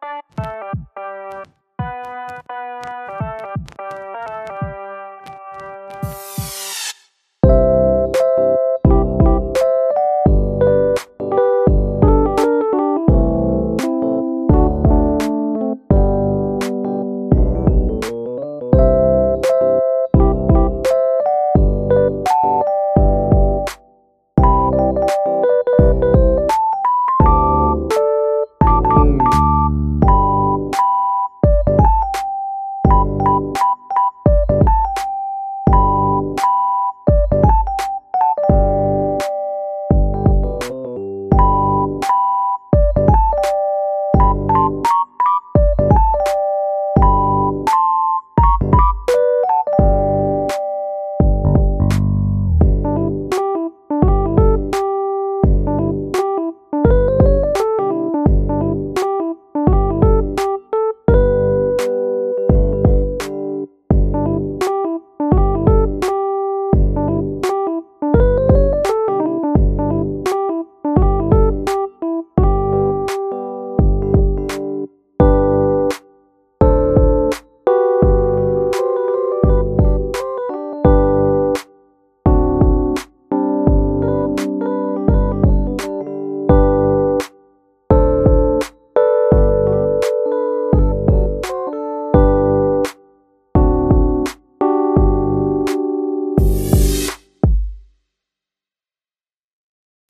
Bye.